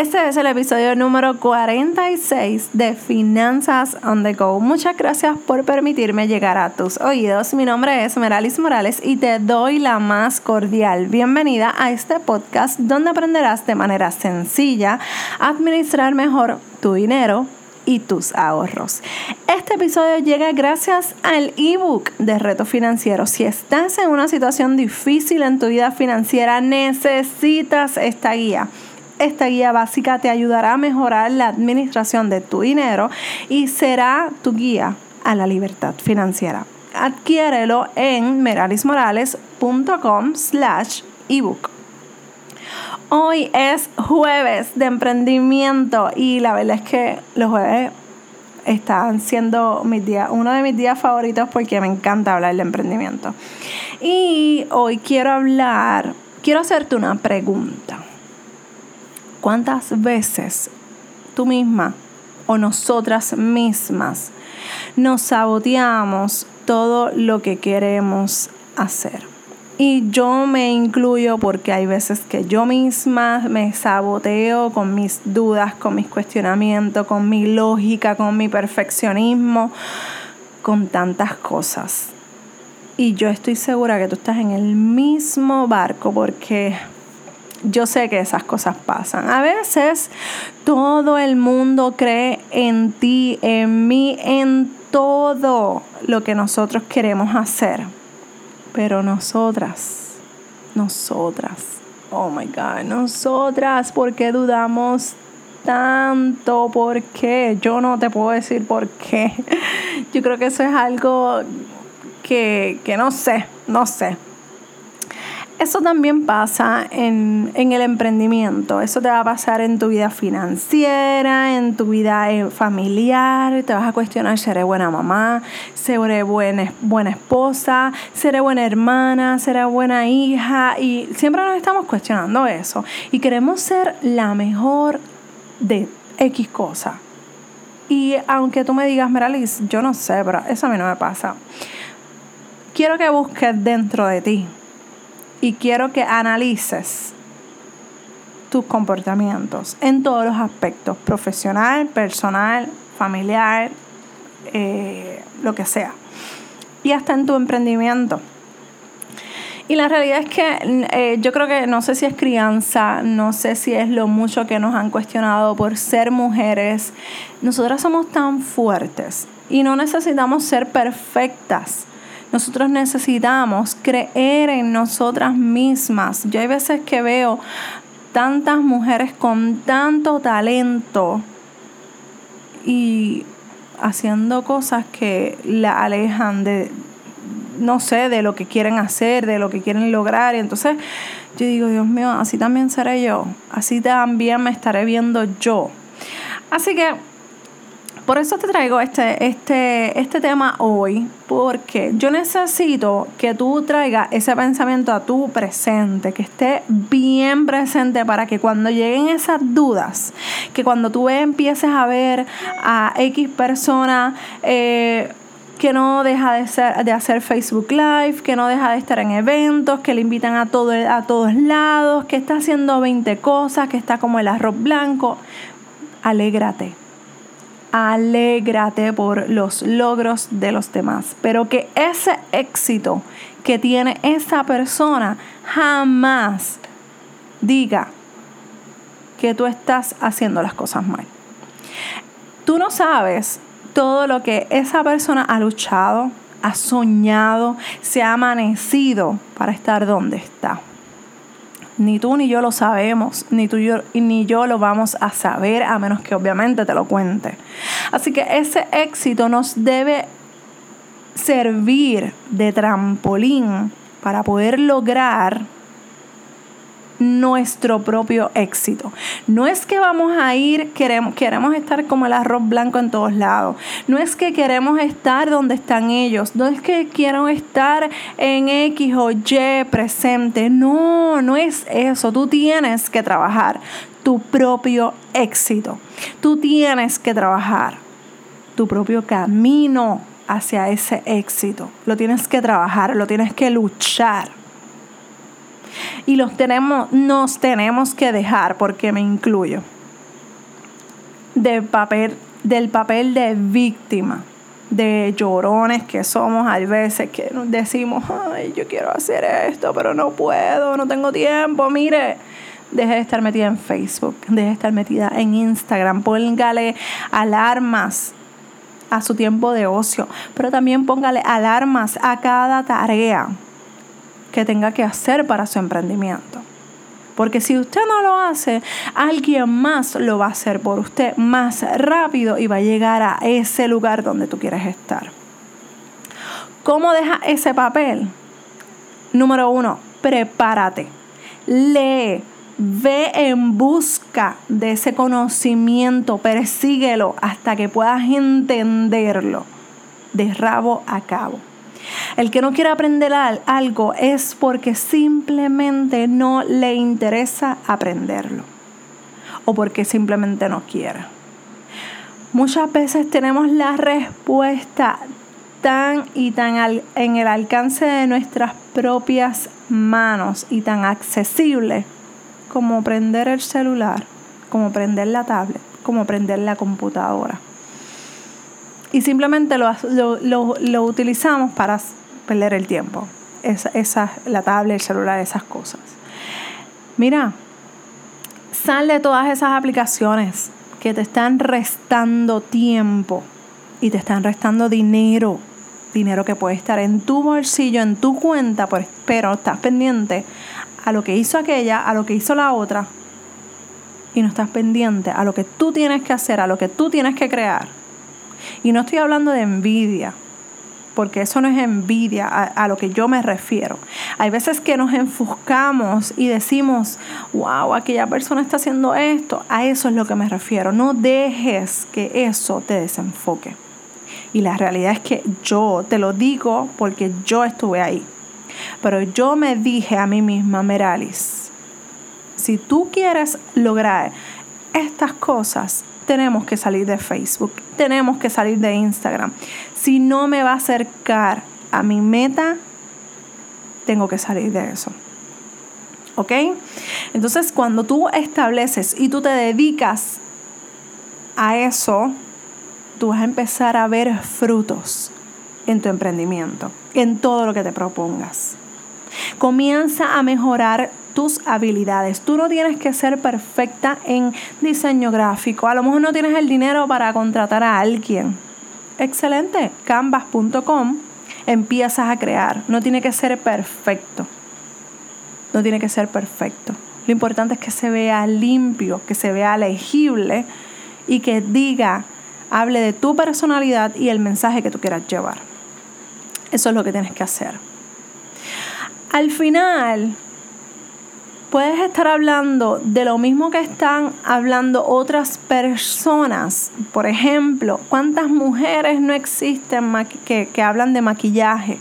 Este es el episodio número 46 de Finanzas on the Go. Muchas gracias por permitirme llegar a tus oídos. Mi nombre es Meralis Morales y te doy la más cordial bienvenida a este podcast donde aprenderás de manera sencilla a administrar mejor tu dinero y tus ahorros. Este episodio llega gracias al ebook de Reto Financiero. Si estás en una situación difícil en tu vida financiera, necesitas esta guía. Esta guía básica te ayudará a mejorar la administración de tu dinero y será tu guía a la libertad financiera. Adquiérelo en meralismorales.com slash ebook. Hoy es jueves de emprendimiento y la verdad es que los jueves están siendo mis días, uno de mis días favoritos porque me encanta hablar de emprendimiento. Y hoy quiero hablar, quiero hacerte una pregunta. ¿Cuántas veces tú misma o nosotras mismas nos saboteamos todo lo que queremos hacer? Y yo me incluyo porque hay veces que yo misma me saboteo con mis dudas, con mis cuestionamientos, con mi lógica, con mi perfeccionismo, con tantas cosas. Y yo estoy segura que tú estás en el mismo barco porque yo sé que esas cosas pasan. A veces todo el mundo cree en ti, en mí, en todo lo que nosotros queremos hacer. Pero nosotras, nosotras, oh my God, nosotras, ¿por qué dudamos tanto? ¿Por qué? Yo no te puedo decir por qué. Yo creo que eso es algo que, que no sé, no sé eso también pasa en, el emprendimiento. Eso te va a pasar en tu vida financiera, en tu vida eh, familiar. Te vas a cuestionar, ¿seré buena mamá? ¿Seré buena, esposa? ¿Seré buena hermana? ¿Seré buena hija? Y siempre nos estamos cuestionando eso. Y queremos ser la mejor de X cosa. Y aunque tú me digas, Meralis, yo no sé, pero eso a mí no me pasa. Quiero que busques dentro de ti y quiero que analices tus comportamientos en todos los aspectos, profesional, personal, familiar, eh, lo que sea. Y hasta en tu emprendimiento. Y la realidad es que eh, yo creo que no sé si es crianza, no sé si es lo mucho que nos han cuestionado por ser mujeres. Nosotras somos tan fuertes y no necesitamos ser perfectas nosotros necesitamos creer en nosotras mismas. Yo hay veces que veo tantas mujeres con tanto talento y haciendo cosas que la alejan de, no sé, de lo que quieren hacer, de lo que quieren lograr. Y entonces yo digo, Dios mío, así también seré yo, así también me estaré viendo yo. Así que por eso te traigo este, este, este tema hoy, porque yo necesito que tú traigas ese pensamiento a tu presente, que esté bien presente para que cuando lleguen esas dudas, que cuando tú empieces a ver a X persona, eh, que no deja de, ser, de hacer Facebook Live, que no deja de estar en eventos, que le invitan a, todo, a todos lados, que está haciendo 20 cosas, que está como el arroz blanco. Alégrate alégrate por los logros de los demás, pero que ese éxito que tiene esa persona jamás diga que tú estás haciendo las cosas mal. Tú no sabes todo lo que esa persona ha luchado, ha soñado, se ha amanecido para estar donde está. Ni tú ni yo lo sabemos, ni tú yo, ni yo lo vamos a saber a menos que obviamente te lo cuente. Así que ese éxito nos debe servir de trampolín para poder lograr nuestro propio éxito. No es que vamos a ir, queremos, queremos estar como el arroz blanco en todos lados. No es que queremos estar donde están ellos. No es que quiero estar en X o Y presente. No, no es eso. Tú tienes que trabajar tu propio éxito. Tú tienes que trabajar tu propio camino hacia ese éxito. Lo tienes que trabajar, lo tienes que luchar y los tenemos, nos tenemos que dejar, porque me incluyo. del papel, del papel de víctima, de llorones que somos a veces que decimos, ay, yo quiero hacer esto, pero no puedo, no tengo tiempo, mire. Deje de estar metida en Facebook, deje de estar metida en Instagram, póngale alarmas a su tiempo de ocio, pero también póngale alarmas a cada tarea que tenga que hacer para su emprendimiento. Porque si usted no lo hace, alguien más lo va a hacer por usted más rápido y va a llegar a ese lugar donde tú quieres estar. ¿Cómo deja ese papel? Número uno, prepárate. Lee, ve en busca de ese conocimiento, persíguelo hasta que puedas entenderlo de rabo a cabo. El que no quiere aprender algo es porque simplemente no le interesa aprenderlo o porque simplemente no quiere. Muchas veces tenemos la respuesta tan y tan en el alcance de nuestras propias manos y tan accesible como prender el celular, como prender la tablet, como prender la computadora y simplemente lo, utilizamos para perder el tiempo. Esa, la tablet, el celular, esas cosas. Mira, sal de todas esas aplicaciones que te están restando tiempo y te están restando dinero. Dinero que puede estar en tu bolsillo, en tu cuenta, pero estás pendiente a lo que hizo aquella, a lo que hizo la otra. Y no estás pendiente a lo que tú tienes que hacer, a lo que tú tienes que crear y no estoy hablando de envidia, porque eso no es envidia a, lo que yo me refiero. Hay veces que nos enfuscamos y decimos, wow, aquella persona está haciendo esto. A eso es lo que me refiero. No dejes que eso te desenfoque. Y la realidad es que yo te lo digo porque yo estuve ahí. Pero yo me dije a mí misma, Meralis, si tú quieres lograr estas cosas, tenemos que salir de Facebook, tenemos que salir de Instagram. Si no me va a acercar a mi meta, tengo que salir de eso. ¿Ok? Entonces, cuando tú estableces y tú te dedicas a eso, tú vas a empezar a ver frutos en tu emprendimiento, en todo lo que te propongas. Comienza a mejorar tus habilidades. Tú no tienes que ser perfecta en diseño gráfico. A lo mejor no tienes el dinero para contratar a alguien. Excelente. Canvas.com empiezas a crear. No tiene que ser perfecto. No tiene que ser perfecto. Lo importante es que se vea limpio, que se vea legible y que diga, hable de tu personalidad y el mensaje que tú quieras llevar. Eso es lo que tienes que hacer. Al final, puedes estar hablando de lo mismo que están hablando otras personas. Por ejemplo, ¿cuántas mujeres no existen que, que hablan de maquillaje?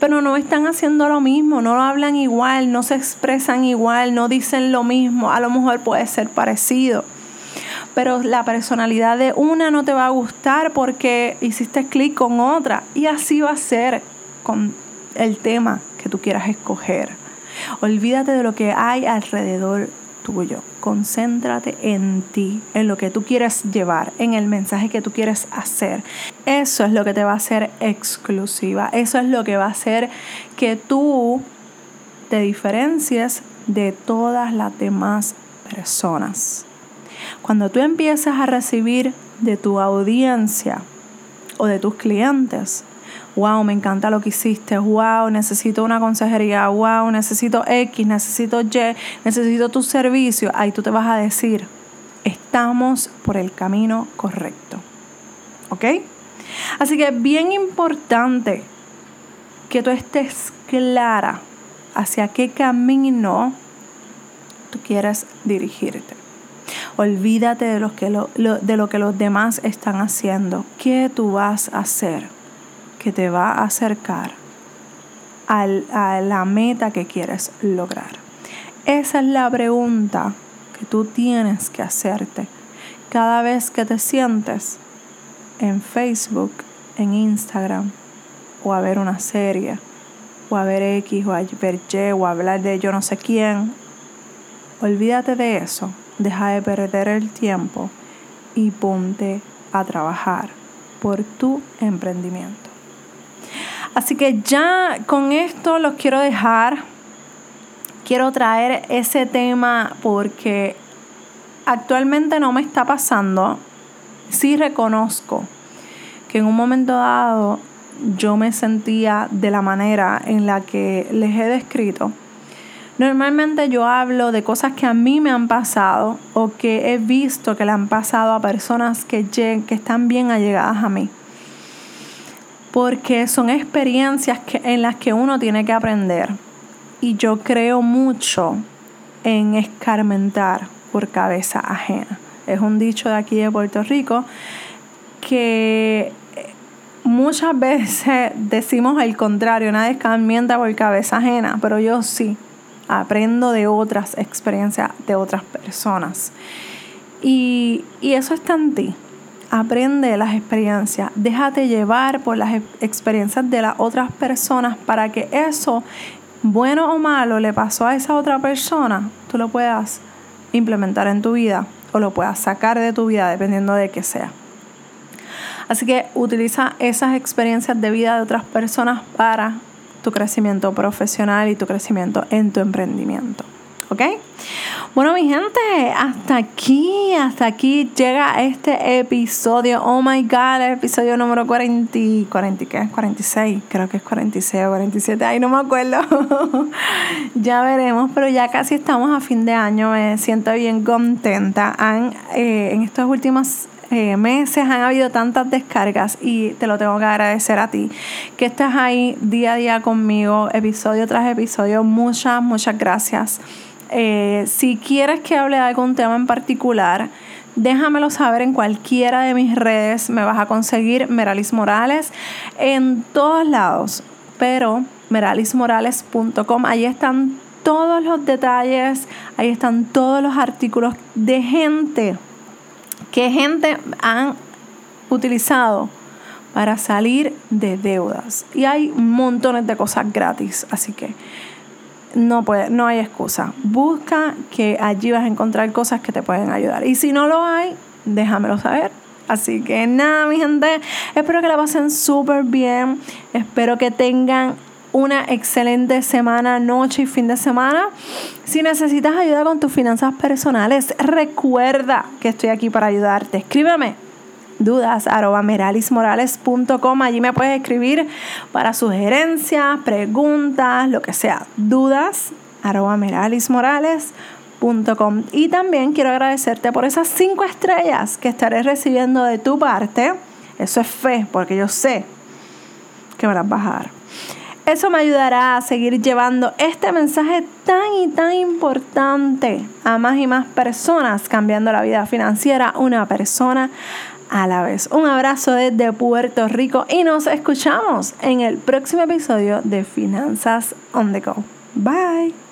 Pero no están haciendo lo mismo, no lo hablan igual, no se expresan igual, no dicen lo mismo. A lo mejor puede ser parecido. Pero la personalidad de una no te va a gustar porque hiciste clic con otra. Y así va a ser con el tema que tú quieras escoger. Olvídate de lo que hay alrededor tuyo. Concéntrate en ti, en lo que tú quieres llevar, en el mensaje que tú quieres hacer. Eso es lo que te va a hacer exclusiva. Eso es lo que va a hacer que tú te diferencies de todas las demás personas. Cuando tú empiezas a recibir de tu audiencia o de tus clientes wow, me encanta lo que hiciste, wow, necesito una consejería, wow, necesito X, necesito Y, necesito tu servicio, ahí tú te vas a decir, estamos por el camino correcto. ¿Ok? Así que es bien importante que tú estés clara hacia qué camino tú quieres dirigirte. Olvídate de lo que los demás están haciendo. ¿Qué tú vas a hacer? Que te va a acercar a la meta que quieres lograr. Esa es la pregunta que tú tienes que hacerte cada vez que te sientes en Facebook, en Instagram, o a ver una serie, o a ver X, o a ver Y, o a hablar de yo no sé quién. Olvídate de eso deja de perder el tiempo y ponte a trabajar por tu emprendimiento. Así que ya con esto los quiero dejar. Quiero traer ese tema porque actualmente no me está pasando. Sí reconozco que en un momento dado yo me sentía de la manera en la que les he descrito. Normalmente yo hablo de cosas que a mí me han pasado o que he visto que le han pasado a personas que, que están bien allegadas a mí. Porque son experiencias que, en las que uno tiene que aprender. Y yo creo mucho en escarmentar por cabeza ajena. Es un dicho de aquí de Puerto Rico que muchas veces decimos el contrario, nadie escarmienta por cabeza ajena, pero yo sí aprendo de otras experiencias de otras personas. Y, y eso está en ti. Aprende las experiencias, déjate llevar por las experiencias de las otras personas para que eso, bueno o malo, le pasó a esa otra persona, tú lo puedas implementar en tu vida o lo puedas sacar de tu vida dependiendo de qué sea. Así que utiliza esas experiencias de vida de otras personas para tu crecimiento profesional y tu crecimiento en tu emprendimiento. ¿Ok? Bueno, mi gente, hasta aquí, hasta aquí llega este episodio. Oh my God, el episodio número 40, 40 ¿qué? 46, creo que es 46 o 47, ay, no me acuerdo. ya veremos, pero ya casi estamos a fin de año, me siento bien contenta. Han, eh, en estos últimos eh, meses han habido tantas descargas y te lo tengo que agradecer a ti que estás ahí día a día conmigo, episodio tras episodio. Muchas, muchas gracias. Eh, si quieres que hable de algún tema en particular, déjamelo saber en cualquiera de mis redes. Me vas a conseguir Meralis Morales en todos lados, pero meralismorales.com, ahí están todos los detalles, ahí están todos los artículos de gente que gente han utilizado para salir de deudas. Y hay montones de cosas gratis, así que no, puede, no hay excusa. Busca que allí vas a encontrar cosas que te pueden ayudar. Y si no lo hay, déjamelo saber. Así que nada, mi gente, espero que la pasen súper bien. Espero que tengan una excelente semana, noche y fin de semana. Si necesitas ayuda con tus finanzas personales, recuerda que estoy aquí para ayudarte. Escríbeme dudas arroba meralismorales.com. Allí me puedes escribir para sugerencias, preguntas, lo que sea. Dudas arroba meralismorales.com. Y también quiero agradecerte por esas cinco estrellas que estaré recibiendo de tu parte. Eso es fe, porque yo sé que me las vas a dar. Eso me ayudará a seguir llevando este mensaje tan y tan importante a más y más personas, cambiando la vida financiera una persona a la vez. Un abrazo desde Puerto Rico y nos escuchamos en el próximo episodio de Finanzas on the Go. Bye.